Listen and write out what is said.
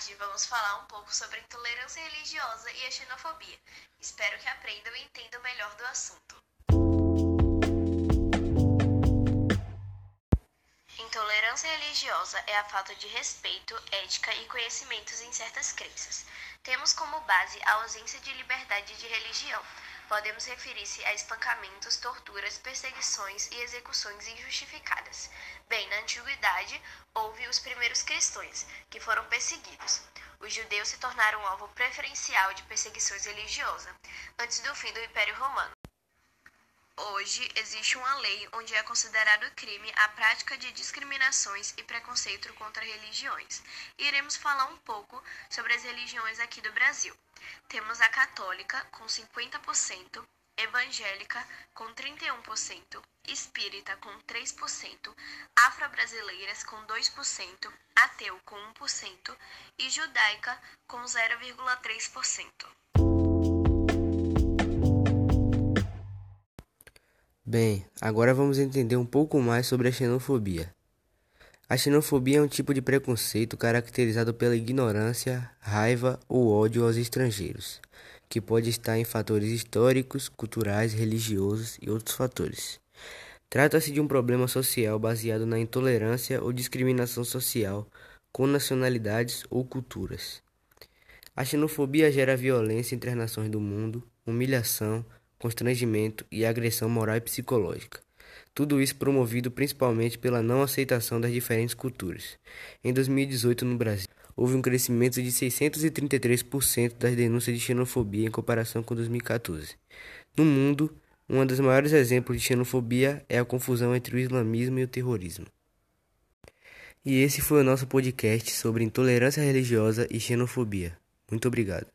tarde vamos falar um pouco sobre a intolerância religiosa e a xenofobia. Espero que aprendam e entendam melhor do assunto. Intolerância religiosa é a falta de respeito, ética e conhecimentos em certas crenças. Temos como base a ausência de liberdade de religião. Podemos referir-se a espancamentos, torturas, perseguições e execuções injustificadas. Bem, na antiguidade houve os primeiros cristãos, que foram perseguidos. Os judeus se tornaram alvo preferencial de perseguições religiosas, antes do fim do Império Romano. Hoje existe uma lei onde é considerado crime a prática de discriminações e preconceito contra religiões. Iremos falar um pouco sobre as religiões aqui do Brasil. Temos a católica com 50%, evangélica com 31%, espírita com 3%, afro-brasileiras com 2%, ateu com 1% e judaica com 0,3%. Bem, agora vamos entender um pouco mais sobre a xenofobia. A xenofobia é um tipo de preconceito caracterizado pela ignorância, raiva ou ódio aos estrangeiros, que pode estar em fatores históricos, culturais, religiosos e outros fatores. Trata-se de um problema social baseado na intolerância ou discriminação social com nacionalidades ou culturas. A xenofobia gera violência entre as nações do mundo, humilhação, constrangimento e agressão moral e psicológica. Tudo isso promovido principalmente pela não aceitação das diferentes culturas. Em 2018, no Brasil, houve um crescimento de 633% das denúncias de xenofobia em comparação com 2014. No mundo, um dos maiores exemplos de xenofobia é a confusão entre o islamismo e o terrorismo. E esse foi o nosso podcast sobre intolerância religiosa e xenofobia. Muito obrigado.